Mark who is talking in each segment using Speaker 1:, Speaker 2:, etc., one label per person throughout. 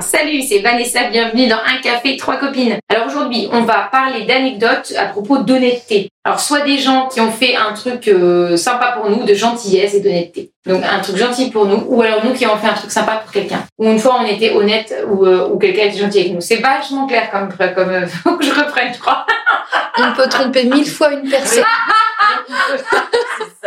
Speaker 1: Salut, c'est Vanessa, bienvenue dans Un café, trois copines. Alors aujourd'hui, on va parler d'anecdotes à propos d'honnêteté. Alors soit des gens qui ont fait un truc euh, sympa pour nous, de gentillesse et d'honnêteté. Donc un truc gentil pour nous, ou alors nous qui avons fait un truc sympa pour quelqu'un. Ou une fois on était honnête, ou, euh, ou quelqu'un était gentil avec nous. C'est vachement clair comme, comme euh, faut que je reprenne, je crois.
Speaker 2: On peut tromper mille fois une personne.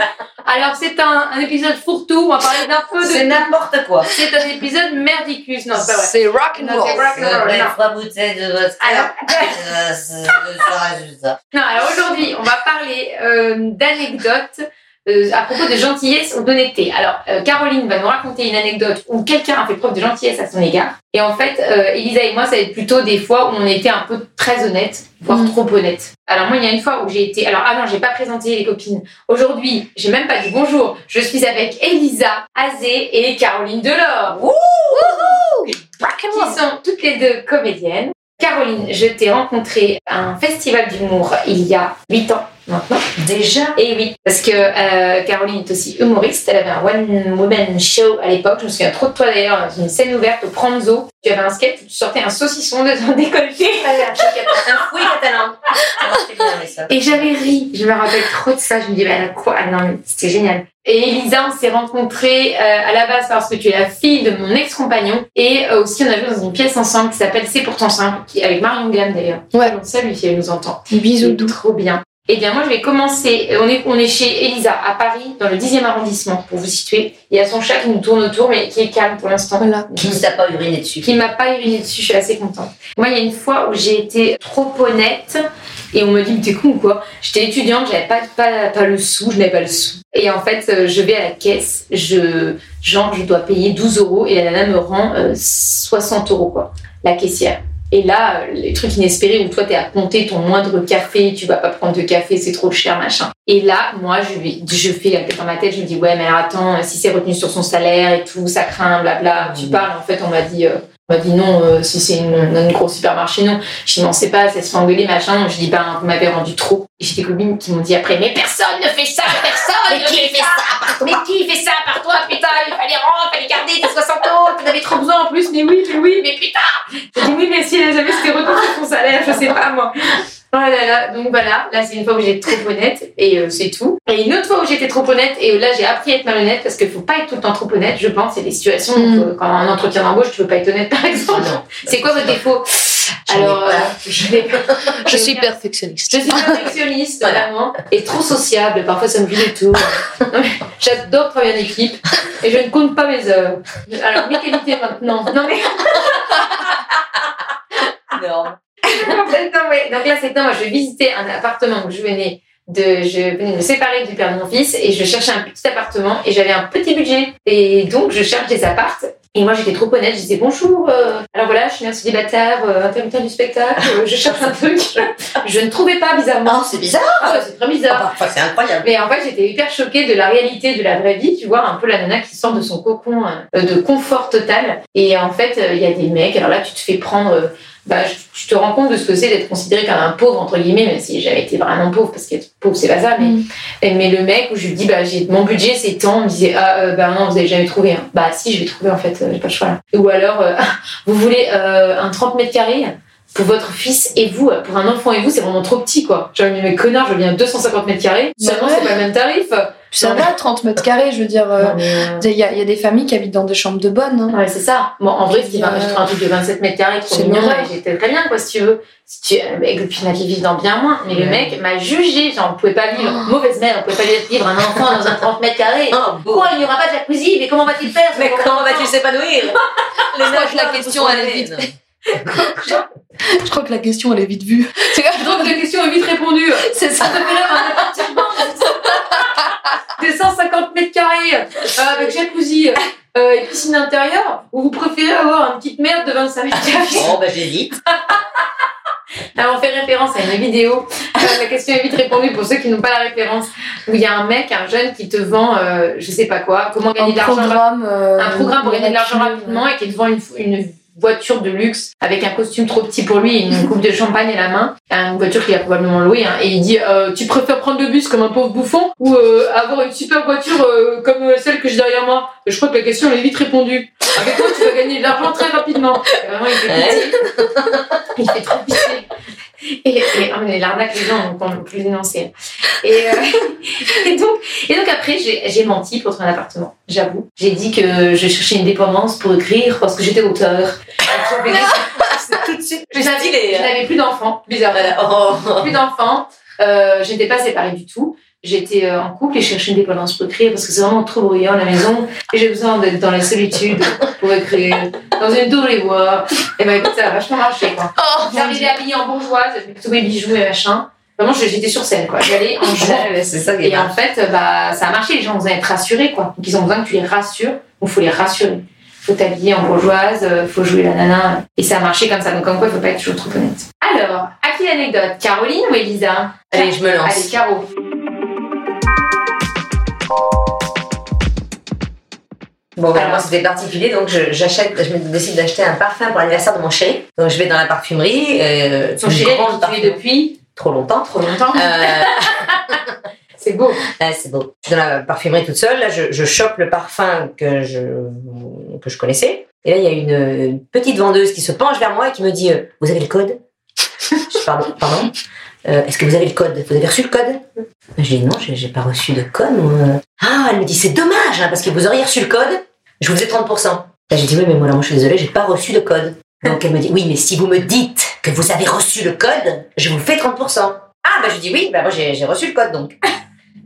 Speaker 1: Alors c'est un, un épisode fourre-tout, on va parler d'un peu de...
Speaker 3: C'est n'importe quoi.
Speaker 1: C'est un épisode merdicus, non c'est pas vrai.
Speaker 2: C'est rock and
Speaker 1: c'est
Speaker 2: roll.
Speaker 1: rock and roll, non.
Speaker 3: trois bouteilles de vodka.
Speaker 1: Alors-
Speaker 3: Euh, ça.
Speaker 1: Non, alors aujourd'hui, on va parler euh, d'anecdotes euh, à propos de gentillesse ou d'honnêteté. Alors, euh, Caroline va nous raconter une anecdote où quelqu'un a fait preuve de gentillesse à son égard. Et en fait, euh, Elisa et moi, ça va être plutôt des fois où on était un peu très honnête, voire
Speaker 2: Mm.
Speaker 1: trop honnête. Alors moi, il y a une fois où j'ai été... Alors, ah non, j'ai pas présenté les copines. Aujourd'hui, j'ai même pas dit bonjour. Je suis avec Elisa, Azé et Caroline Delors. qui sont toutes les deux comédiennes. Caroline, je t'ai rencontrée à un festival d'humour il y a 8 ans maintenant.
Speaker 3: Déjà
Speaker 1: Et oui, parce que euh, Caroline est aussi humoriste. Elle avait un one-woman show à l'époque. Je me souviens trop de toi d'ailleurs, dans une scène ouverte au Pranzo. Tu avais un sketch où tu sortais un saucisson de ton décolleté.
Speaker 3: un fouille catalan. Ça mais ça.
Speaker 1: Et j'avais ri. Je me rappelle trop de ça. Je me dis, bah, elle a quoi? Ah non, mais c'était génial. Et Elisa, on s'est rencontrés euh, à la base parce que tu es la fille de mon ex-compagnon. Et euh, aussi, on a joué dans une pièce ensemble qui s'appelle C'est pourtant simple, qui, avec Marion Gamme d'ailleurs.
Speaker 2: Ouais.
Speaker 1: Donc, salut si elle nous entend.
Speaker 2: Bisous doux.
Speaker 1: Trop bien. Eh bien, moi, je vais commencer. On est, on est chez Elisa à Paris, dans le 10e arrondissement, pour vous situer. Il y a son chat qui nous tourne autour, mais qui est calme pour l'instant.
Speaker 2: Voilà.
Speaker 3: Qui ne t'a pas uriné dessus
Speaker 1: Qui m'a pas uriné dessus, je suis assez contente. Moi, il y a une fois où j'ai été trop honnête et on me dit, mais t'es con ou quoi? J'étais étudiante, j'avais pas, pas, pas le sou, je n'avais pas le sou. Et en fait, euh, je vais à la caisse, je, genre, je dois payer 12 euros et la nana me rend euh, 60 euros, quoi, la caissière. Et là, les trucs inespérés où toi, t'es à compter ton moindre café, tu vas pas prendre de café, c'est trop cher, machin. Et là, moi, je, je fais la tête dans ma tête, je me dis, ouais, mais attends, si c'est retenu sur son salaire et tout, ça craint, blabla. Tu
Speaker 3: Mhm.
Speaker 1: parles, en fait, on m'a dit, euh, m'a dit non, euh, si c'est une, une gros supermarché, non. Je dis, non, c'est pas, ça se fait engueuler, machin. Je dis, ben, vous m'avez rendu trop. Et j'ai des copines qui m'ont dit après, mais personne ne fait ça, personne
Speaker 3: Mais
Speaker 1: ne
Speaker 3: qui
Speaker 1: fait
Speaker 3: fait
Speaker 1: ça Mais qui fait ça par toi, putain? Il fallait rendre, il fallait garder tes 60 euros, t'en avais trop besoin en plus, mais oui, mais oui, mais putain J'ai dit oui, mais si elle a jamais c'était sur son salaire, je sais pas moi. Oh là là, donc voilà, là c'est une fois où j'étais trop honnête et euh, c'est tout. Et une autre fois où j'étais trop honnête et là j'ai appris à être malhonnête parce qu'il faut pas être tout le temps trop honnête, je pense. C'est des situations où
Speaker 2: Mm.
Speaker 1: euh, quand un entretien d'embauche, tu veux pas être honnête par exemple.
Speaker 3: Non.
Speaker 1: C'est quoi votre défaut? Alors, euh, je.
Speaker 2: Je suis perfectionniste.
Speaker 1: Je suis perfectionniste, vraiment, et trop sociable. Parfois, ça me tout. Non, mais J'adore travailler en équipe, et je ne compte pas mes heures. Alors, mes qualités maintenant. Non, mais
Speaker 3: Énorme.
Speaker 1: Non, mais- donc là, c'est moi, je visitais un appartement où je venais de, je venais de me séparer du père de mon fils, et je cherchais un petit appartement, et j'avais un petit budget. Et donc, je cherche des appartes. Et moi, j'étais trop honnête, je disais bonjour. euh, alors voilà, je suis un célibataire, euh, intermittent du spectacle, euh, je cherche un truc. Je ne trouvais pas bizarrement.
Speaker 3: Non, c'est bizarre.
Speaker 1: Ah ouais, c'est très bizarre.
Speaker 3: Parfois, c'est incroyable.
Speaker 1: Mais en fait, j'étais hyper choquée de la réalité de la vraie vie, tu vois, un peu la nana qui sort de son cocon euh, de confort total. Et en fait, euh, il y a des mecs, alors là, tu te fais prendre, euh, bah, je- tu te rends compte de ce que c'est d'être considéré comme un pauvre, entre guillemets, même si j'ai jamais été vraiment pauvre, parce qu'être pauvre, c'est pas ça, mais,
Speaker 2: Mm.
Speaker 1: mais le mec où je lui dis, bah, j'ai, mon budget, c'est tant, il me disait, ah, euh, bah non, vous avez jamais trouvé. hein. Bah, si, je vais trouver, en fait, euh, j'ai pas le choix là. Ou alors, euh, vous voulez euh, un 30 mètres carrés pour votre fils et vous, pour un enfant et vous, c'est vraiment trop petit, quoi. Genre, mais connard, je veux bien 250 mètres carrés. Seulement, c'est pas le même tarif.
Speaker 2: Ça va, 30 mètres carrés, je veux dire. euh,
Speaker 1: mais, euh,
Speaker 2: Il y, a, il y a des familles qui habitent dans des chambres de bonne. hein.
Speaker 1: Ouais, c'est ça. Bon, en vrai,
Speaker 2: Euh,
Speaker 1: j'ai trouvé un truc de 27 mètres carrés, trop
Speaker 2: c'est
Speaker 1: mignon, et j'étais très bien, quoi, si tu veux. Si tu, euh, et puis, il y en a qui vivent dans bien moins. Mais le mec m'a jugé, genre, on pouvait pas vivre,
Speaker 2: Oh.
Speaker 1: mauvaise mère, on pouvait pas vivre un enfant dans un 30 mètres carrés.
Speaker 3: Oh.
Speaker 1: Quoi, il n'y aura pas de jacuzzi, mais comment va-t-il faire
Speaker 3: Mais comment vas-tu s'épanouir
Speaker 2: Je crois que la question, elle est vite. Je crois que la question, elle est vite vue. C'est
Speaker 1: Donc, la question est vite répondue.
Speaker 2: c'est ça.
Speaker 1: Ça te fait rêve un appartement de 150 mètres carrés, euh, avec jacuzzi euh, et piscine intérieure, ou vous préférez avoir une petite merde de 25 mètres carrés
Speaker 3: Bon, bah, j'hésite.
Speaker 1: Alors, on fait référence à une vidéo. Euh, la question est vite répondue pour ceux qui n'ont pas la référence. Où il y a un mec, un jeune qui te vend, euh, je sais pas quoi, comment
Speaker 2: Un
Speaker 1: gagner de l'argent
Speaker 2: programme. euh,
Speaker 1: un programme pour gagner de l'argent rapidement et qui te vend une, une voiture de luxe avec un costume trop petit pour lui et une coupe de champagne à la main, une voiture qu'il a probablement louée, hein, et il dit euh, Tu préfères prendre le bus comme un pauvre bouffon ou euh, avoir une super voiture euh, comme euh, celle que j'ai derrière moi? Je crois que la question elle est vite répondue. Avec moi, tu vas gagner de l'argent très rapidement. Vraiment, il fait pitié. il fait trop pitié. Et, et mais l'arnaque, les gens vont plus dénoncer. Et, euh, et, donc, et donc après, j'ai menti pour trouver un appartement, j'avoue. J'ai dit que je cherchais une dépendance pour écrire parce que j'étais auteur. J'avais-
Speaker 3: Tout de suite.
Speaker 1: je
Speaker 3: hein.
Speaker 1: n'avais plus d'enfants, bizarre.
Speaker 3: Oh.
Speaker 1: Plus d'enfants. Euh, je n'étais pas séparée du tout. J'étais euh, en couple et je cherchais une dépendance pour écrire parce que c'est vraiment trop bruyant à la maison et j'ai besoin d'être dans la solitude pour écrire, dans une double les voix. Et ben écoute, ça a vachement marché quoi.
Speaker 2: Oh,
Speaker 1: J'arrivais habillée en bourgeoise, avec tous mes bijoux et machin. Vraiment, j'étais sur scène quoi. J'allais en jouant.
Speaker 3: Ça
Speaker 1: Et en fait, bah, ça a marché. Les gens ont besoin d'être rassurés, quoi. Donc, ils ont besoin que tu les rassures. Donc, faut les rassurer. Faut t'habiller en bourgeoise, euh, faut jouer la nana. Et ça a marché comme ça. Donc, comme quoi, il faut pas être toujours trop honnête. Alors, à qui l'anecdote? Caroline ou Elisa?
Speaker 3: Allez, je me lance.
Speaker 1: Allez, Caro.
Speaker 3: Bon,
Speaker 1: Alors.
Speaker 3: moi, c'était particulier, donc je, j'achète, je me décide d'acheter un parfum pour l'anniversaire de mon chéri. Donc, je vais dans la parfumerie. Euh,
Speaker 1: Son chéri, tu depuis
Speaker 3: trop longtemps.
Speaker 1: trop longtemps.
Speaker 3: Euh,
Speaker 1: C'est beau.
Speaker 3: ah, c'est beau. Je suis dans la parfumerie toute seule. Là, je, je chope le parfum que je, que je connaissais. Et là, il y a une, une petite vendeuse qui se penche vers moi et qui me dit euh, Vous avez le code? Je Pardon, pardon Euh, Est-ce que vous avez le code? Vous avez reçu le code? Je dis Non, j'ai pas reçu de code. Ah, elle me dit C'est dommage, hein, parce que vous auriez reçu le code, je vous ai 30%. Là, j'ai dit Oui, mais moi, je suis désolée, j'ai pas reçu de code. Donc, elle me dit Oui, mais si vous me dites que vous avez reçu le code, je vous fais 30%. Ah, bah, je dis Oui, bah, moi, j'ai reçu le code, donc.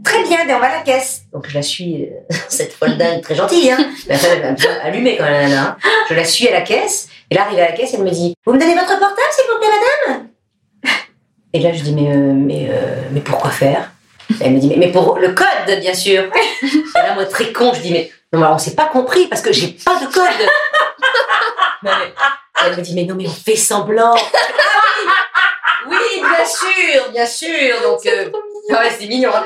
Speaker 3: Très bien, ben on va à la caisse. Donc je la suis, euh, cette folle très gentille, hein. Mais enfin, elle est un peu allumée quand même, hein. Je la suis à la caisse, et là, arrivée à la caisse, elle me dit Vous me donnez votre portable, s'il vous plaît, madame? Et là, je dis Mais, euh, mais, euh, mais pourquoi faire? Elle me dit mais, mais pour le code, bien sûr. Et là, moi, très con, je dis Mais non, mais on s'est pas compris parce que j'ai pas de code. Non, mais- Elle me dit Mais non, mais on fait semblant. Ah oui, bien sûr, bien sûr. Donc, euh, Ouais, c'est mignon. hein.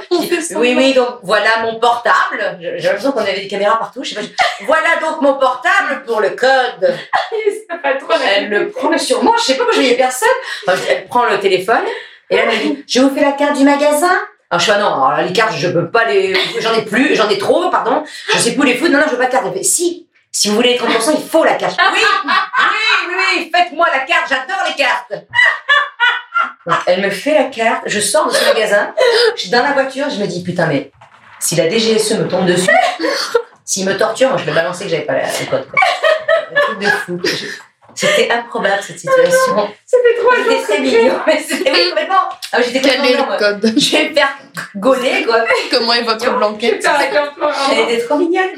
Speaker 3: Oui, oui, donc voilà mon portable. J'ai l'impression qu'on avait des caméras partout. Je sais pas, je- Voilà donc mon portable pour le code.
Speaker 1: Ça pas trop
Speaker 3: Elle le prend sur moi. Je sais pas, moi je voyais personne. Enfin, elle prend le téléphone et là elle me dit Je vous fais la carte du magasin. Alors je fais ah non, les cartes je peux pas les. J'en ai plus, j'en ai trop, pardon. Je sais plus où les foutre. Non, non, je veux pas de carte. Elle fait Si, si vous voulez les 30%, il faut la carte. Oui, oui, oui, faites-moi la carte. J'adore les cartes. Elle me fait la carte, je sors de ce magasin, je suis dans la voiture, je me dis putain mais si la DGSE me tombe dessus, s'il me torture, moi je vais balancer que j'avais pas la- le code. Quoi. De fou. C'était improbable cette situation.
Speaker 1: C'était trop
Speaker 3: C'était très mignon, mais c'était complètement. Ah, j'étais
Speaker 2: Quel est le code
Speaker 3: Je vais me faire gauler quoi.
Speaker 2: Comment est votre blanquette
Speaker 3: Elle était trop mignonne.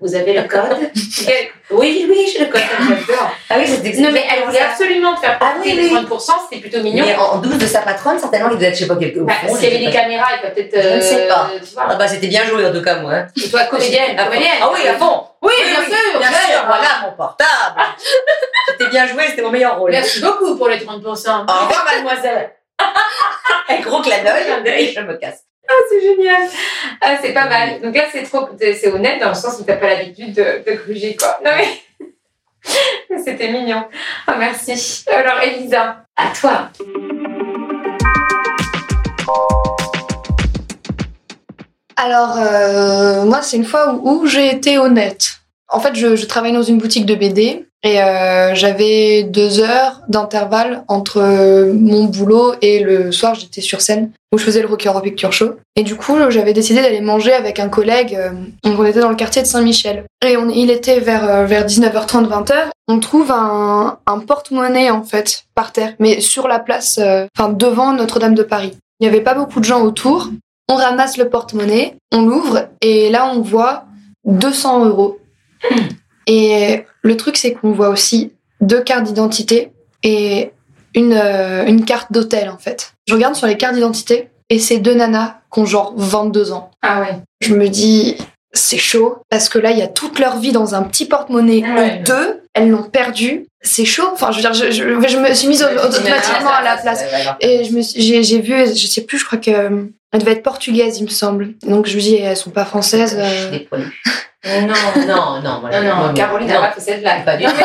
Speaker 3: Vous avez le code Oui, oui, j'ai le code. J'adore. Ah oui, c'était
Speaker 1: Non, mais elle voulait absolument te faire
Speaker 3: Ah
Speaker 1: porter
Speaker 3: oui, oui.
Speaker 1: 30%, c'était plutôt mignon.
Speaker 3: Mais en douce de sa patronne, certainement, il devait être, je sais pas, quelque
Speaker 1: Bah, S'il y avait
Speaker 3: je
Speaker 1: des caméras, il va peut-être.
Speaker 3: Je ne sais
Speaker 1: euh,
Speaker 3: pas.
Speaker 1: Tu vois.
Speaker 3: Ah bah c'était bien joué en tout cas moi. hein.
Speaker 1: Et toi, comédienne, comédienne.
Speaker 3: Ah oui, à fond.
Speaker 1: Oui, bien sûr,
Speaker 3: bien
Speaker 1: bien
Speaker 3: sûr.
Speaker 1: sûr.
Speaker 3: Voilà mon portable. c'était bien joué, c'était mon meilleur rôle.
Speaker 1: Merci beaucoup pour les 30%.
Speaker 3: Au revoir mademoiselle. Un gros clin d'œil et je me casse.
Speaker 1: Ah, c'est génial. Ah, c'est pas mal. Donc là, c'est trop, c'est honnête dans le sens où t'as pas l'habitude de, de gruger, quoi. Non, mais. C'était mignon. Ah, merci. Alors, Elisa, à toi.
Speaker 2: Alors, euh, moi, c'est une fois où, où j'ai été honnête. En fait, je, je travaille dans une boutique de BD et euh, j'avais deux heures d'intervalle entre euh, mon boulot et le soir, j'étais sur scène où je faisais le Rocker Horror Picture Show. Et du coup, j'avais décidé d'aller manger avec un collègue. euh, donc, on était dans le quartier de Saint-Michel. Et on, il était vers, vers 19h30, 20h. On trouve un, un porte-monnaie, en fait, par terre, mais sur la place, enfin, devant Notre-Dame de Paris. Il n'y avait pas beaucoup de gens autour. On ramasse le porte-monnaie, on l'ouvre et là on voit 200 euros. Et le truc c'est qu'on voit aussi deux cartes d'identité et une, euh, une carte d'hôtel en fait. Je regarde sur les cartes d'identité et c'est deux nanas qui ont genre 22 ans.
Speaker 1: Ah ouais.
Speaker 2: Je me dis c'est chaud parce que là il y a toute leur vie dans un petit porte-monnaie
Speaker 1: Ouais.
Speaker 2: ou deux, elles l'ont perdu. C'est chaud. Enfin je veux dire je, je, je me suis mise automatiquement à la place. Et je me suis- j'ai, vu, je sais plus, je crois que euh, elle devait être portugaise, il me semble. Donc je me dis, elles sont pas françaises. euh.
Speaker 3: Non, non, non. voilà.
Speaker 1: Non, non, Caroline n'a pas fait blague.
Speaker 3: Pas du tout.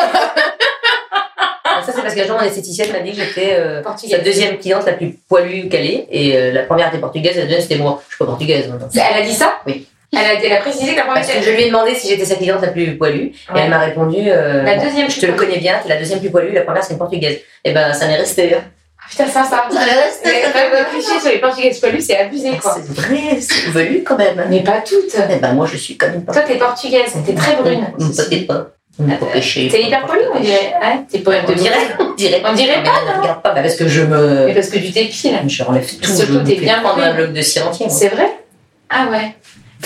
Speaker 3: ça c'est parce qu'un jour mon esthéticienne m'a dit que j'étais euh, sa deuxième cliente la plus poilue qu'elle est. Et euh, la première était portugaise, et la deuxième c'était moi. Je suis pas portugaise maintenant.
Speaker 1: Elle a dit ça?
Speaker 3: Oui.
Speaker 1: Elle a, elle a précisé que la première
Speaker 3: Parce que je lui ai demandé si j'étais sa cliente la plus poilue. Et elle m'a répondu euh,
Speaker 1: La
Speaker 3: bon,
Speaker 1: deuxième
Speaker 3: Je te le connais bien, t'es la deuxième plus poilue, la première c'est une portugaise. Et ben ça m'est resté. Hein.
Speaker 1: Ah, Putain, ça, ça. Mais même, le cliché sur les portugaises poilues, c'est abusé, quoi.
Speaker 3: C'est vrai, c'est velu quand même.
Speaker 1: Mais pas toutes.
Speaker 3: Eh ben moi je suis comme une
Speaker 1: Toi, t'es portugaise, t'es très brune.
Speaker 3: Peut-être pas. Hum, Pas péché.
Speaker 1: T'es hyper polie, on dirait. Ouais, t'es pas
Speaker 3: On dirait, on dirait.
Speaker 1: On dirait
Speaker 3: Mais
Speaker 1: pas,
Speaker 3: ne regarde pas, bah, parce que je
Speaker 1: Mais
Speaker 3: me.
Speaker 1: parce que tu t'épiles.
Speaker 3: Je relève tout.
Speaker 1: Surtout, t'es bien
Speaker 3: prendre un bloc de cire entier.
Speaker 1: C'est vrai? Ah ouais.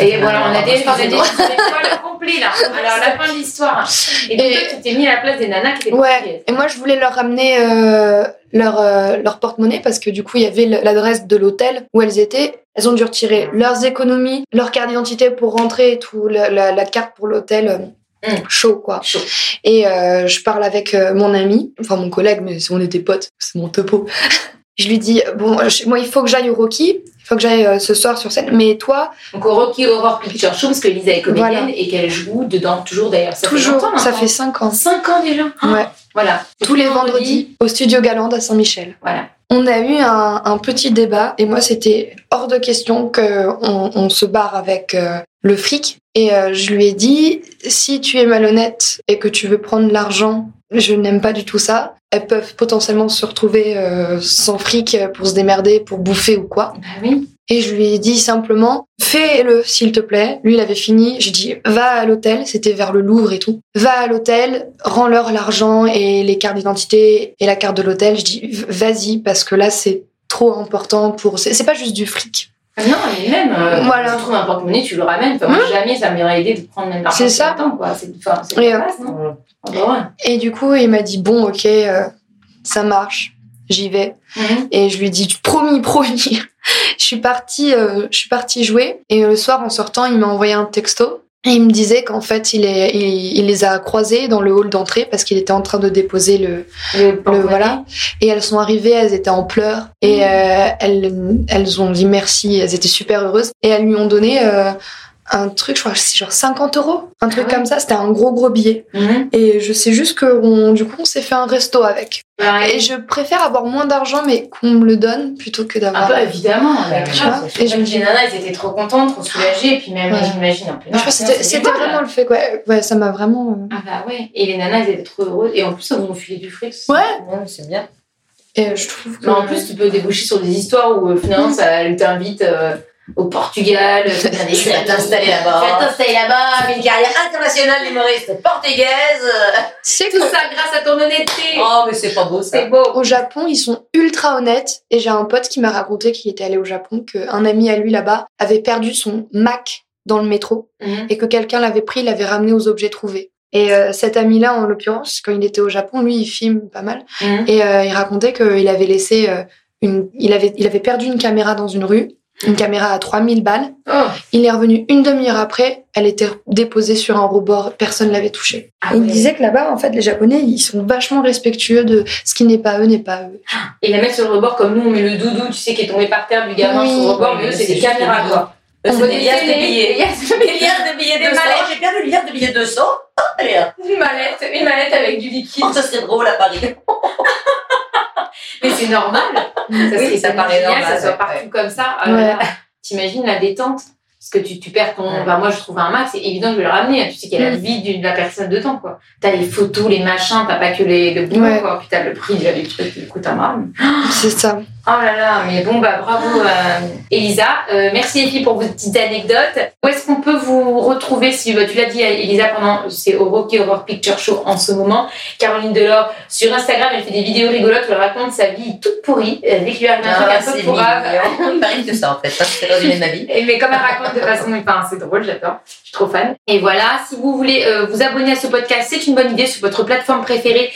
Speaker 1: Et voilà, on a a des, poils complets là. Alors, la fin de l'histoire. Et donc, toi, tu t'es mis à la place des nanas qui étaient
Speaker 2: Ouais, et moi je voulais leur ramener euh, leur, euh, leur porte-monnaie parce que du coup il y avait l'adresse de l'hôtel où elles étaient. Elles ont dû retirer leurs économies, leur carte d'identité pour rentrer et tout, la, la- la carte pour l'hôtel. euh,
Speaker 1: Mm.
Speaker 2: Chaud quoi.
Speaker 1: Chaud.
Speaker 2: Et euh, je parle avec mon ami, enfin mon collègue, mais on était potes, c'est mon topo. je lui dis bon, moi il faut que j'aille au Rocky, faut que j'aille euh, ce soir sur scène. Mais toi,
Speaker 1: Donc, au Rocky Horror Picture Show, parce que Lisa est comédienne
Speaker 2: Voilà.
Speaker 1: et qu'elle joue dedans toujours d'ailleurs. Ça
Speaker 2: toujours,
Speaker 1: fait
Speaker 2: ça fait 5 ans.
Speaker 1: 5 ans déjà.
Speaker 2: Ouais.
Speaker 1: Voilà.
Speaker 2: Tous les vendredis au studio Galande à Saint-Michel.
Speaker 1: Voilà.
Speaker 2: On a eu un, un petit débat et moi c'était hors de question que on, on se barre avec euh, le fric et euh, je lui ai dit si tu es malhonnête et que tu veux prendre l'argent, je n'aime pas du tout ça. Elles peuvent potentiellement se retrouver euh, sans fric pour se démerder, pour bouffer ou quoi.
Speaker 1: Bah oui.
Speaker 2: Et je lui ai dit simplement, fais-le s'il te plaît. Lui, il avait fini. J'ai dit, va à l'hôtel. C'était vers le Louvre et tout. Va à l'hôtel, rends-leur l'argent et les cartes d'identité et la carte de l'hôtel. Je dis, vas-y, parce que là, c'est trop important pour. C'est c'est pas juste du fric.
Speaker 1: Non, mais même, euh,
Speaker 2: Voilà.
Speaker 1: tu trouves un porte-monnaie, tu le ramènes. Enfin, moi, jamais ça m'aurait aidé de prendre même l'argent.
Speaker 2: C'est ça.
Speaker 1: Temps, quoi. C'est c'est
Speaker 2: Et,
Speaker 1: la
Speaker 2: euh,
Speaker 1: base, non ouais.
Speaker 2: Et du coup, il m'a dit, bon, ok, euh, ça marche. J'y vais.
Speaker 1: Mhm.
Speaker 2: Et je lui ai dit, promis, promis. je suis partie, euh, je suis partie jouer. Et le soir, en sortant, il m'a envoyé un texto. Et il me disait qu'en fait, il, est, il, il les a croisées dans le hall d'entrée parce qu'il était en train de déposer le,
Speaker 1: Le
Speaker 2: le
Speaker 1: porte-monnaie.
Speaker 2: voilà. Et elles sont arrivées, elles étaient en pleurs. Et euh, elles, elles ont dit merci, elles étaient super heureuses. Et elles lui ont donné euh, un truc, je crois c'est genre 50 euros. Un truc
Speaker 1: Ah ouais.
Speaker 2: comme ça, c'était un gros gros billet.
Speaker 1: Mhm.
Speaker 2: Et je sais juste que on, du coup, on s'est fait un resto avec.
Speaker 1: Pareil.
Speaker 2: Et je préfère avoir moins d'argent, mais qu'on me le donne plutôt que
Speaker 1: Un
Speaker 2: d'avoir.
Speaker 1: peu évidemment,
Speaker 3: Bah, tu
Speaker 2: vois, et je me
Speaker 1: les nanas, elles étaient trop contentes, trop soulagées, et puis même,
Speaker 2: Ouais.
Speaker 1: j'imagine un peu.
Speaker 2: C'était vraiment le fait, quoi. Ouais, ça m'a vraiment. euh,
Speaker 1: Ah bah ouais, et les nanas, elles étaient trop heureuses, et en plus, elles nous ont filé du fric.
Speaker 2: Ouais.
Speaker 3: Ouais, c'est bien.
Speaker 2: Et je trouve que.
Speaker 1: Mais en plus, tu peux déboucher sur des histoires où euh, finalement, ça, elle t'invite euh, au Portugal,
Speaker 3: Tu vas t'installer là-bas.
Speaker 1: Tu vas t'installer là-bas,
Speaker 3: une carrière internationale d'humoriste portugaise.
Speaker 2: tu sais
Speaker 1: tout ça grâce à ton honnêteté.
Speaker 3: Oh, mais c'est pas beau ça.
Speaker 1: C'est beau.
Speaker 2: au Japon, ils sont ultra honnêtes. Et j'ai un pote qui m'a raconté qu'il était allé au Japon, qu'un ami à lui là-bas avait perdu son Mac dans le métro
Speaker 1: Mhm.
Speaker 2: et que quelqu'un l'avait pris, l'avait ramené aux objets trouvés. Et euh, cet ami-là, en l'occurrence, quand il était au Japon, lui, il filme pas mal.
Speaker 1: Mhm.
Speaker 2: Et euh, il racontait qu'il avait laissé euh, une, il avait, il avait perdu une caméra dans une rue, une caméra à 3000 balles.
Speaker 1: Oh.
Speaker 2: Il est revenu une demi-heure après, elle était déposée sur un rebord, personne l'avait touchée.
Speaker 1: Ah
Speaker 2: il disait que là-bas, en fait, les Japonais, ils sont vachement respectueux de ce qui n'est pas eux n'est pas eux.
Speaker 1: Et la mettre sur le rebord, comme nous, on met le doudou, tu sais, qui est tombé par terre du gamin
Speaker 2: Oui.
Speaker 1: sur le rebord, mais eux, c'est
Speaker 3: c'est
Speaker 1: des caméras, quoi.
Speaker 3: Eux,
Speaker 1: On
Speaker 3: c'est
Speaker 1: voit
Speaker 3: des liasses de billets.
Speaker 1: des liasses de
Speaker 3: Des
Speaker 1: billets.
Speaker 3: de billets
Speaker 1: Des
Speaker 3: de 200.
Speaker 1: mallettes.
Speaker 3: J'ai perdu le liasse de billets de 200. Oh, allez là.
Speaker 1: Une mallette, une mallette avec du liquide.
Speaker 3: Oh, ça serait drôle à Paris.
Speaker 1: Mais c'est normal. Ça,
Speaker 3: Oui, ça paraît
Speaker 1: génial,
Speaker 3: normal,
Speaker 1: Ça soit partout
Speaker 3: ouais.
Speaker 1: comme ça. Ah
Speaker 2: Ouais.
Speaker 1: T'imagines la détente Parce que tu, tu perds ton.
Speaker 3: Ouais.
Speaker 1: Bah, moi, je trouve un Mac, c'est évident que je vais le ramener. Tu sais qu'il y a la
Speaker 2: Mm.
Speaker 1: vie de la personne dedans, quoi. T'as les photos, les machins, t'as pas que les, le boulot, quoi. Puis t'as le prix des trucs qui coûtent un bras.
Speaker 2: C'est ça.
Speaker 1: Oh là là, mais bon, bah bravo euh, Elisa. Euh, merci les filles pour vos petites anecdotes. Où est-ce qu'on peut vous retrouver si bah, tu l'as dit Elisa pendant c'est au Rocky Horror Picture Show en ce moment. Caroline Delors sur Instagram, elle fait des vidéos rigolotes où elle raconte sa vie toute pourrie. Dès qu'il lui arrive un truc
Speaker 3: Ah,
Speaker 1: un peu pourrave.
Speaker 3: Il m'arrive que ça en fait. C'est résumé de ma vie.
Speaker 1: Et mais comme elle raconte de façon, enfin c'est drôle, j'adore. Je suis trop fan. Et voilà, si vous voulez euh, vous abonner à ce podcast, c'est une bonne idée sur votre plateforme préférée.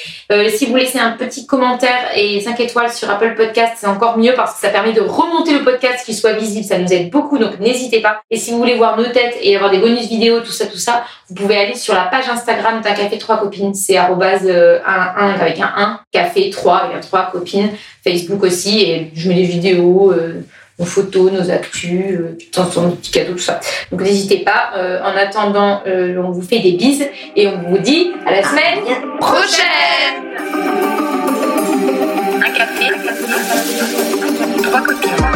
Speaker 1: Si vous laissez un petit commentaire et 5 étoiles sur Apple Podcast, c'est encore mieux parce que ça permet de remonter le podcast, qu'il soit visible, ça nous aide beaucoup, donc n'hésitez pas. Et si vous voulez voir nos têtes et avoir des bonus vidéos, tout ça, tout ça, vous pouvez aller sur la page Instagram d'un café 3 copines, c'est arrobase euh, un, un avec un 1, café 3 avec un 3 copines, Facebook aussi, et je mets des vidéos, euh, nos photos, nos actus, euh, de temps en temps, nos petits cadeaux, tout ça. Donc n'hésitez pas. Euh, en attendant, euh, on vous fait des bises et on vous dit à la semaine prochaine Fuck with camera.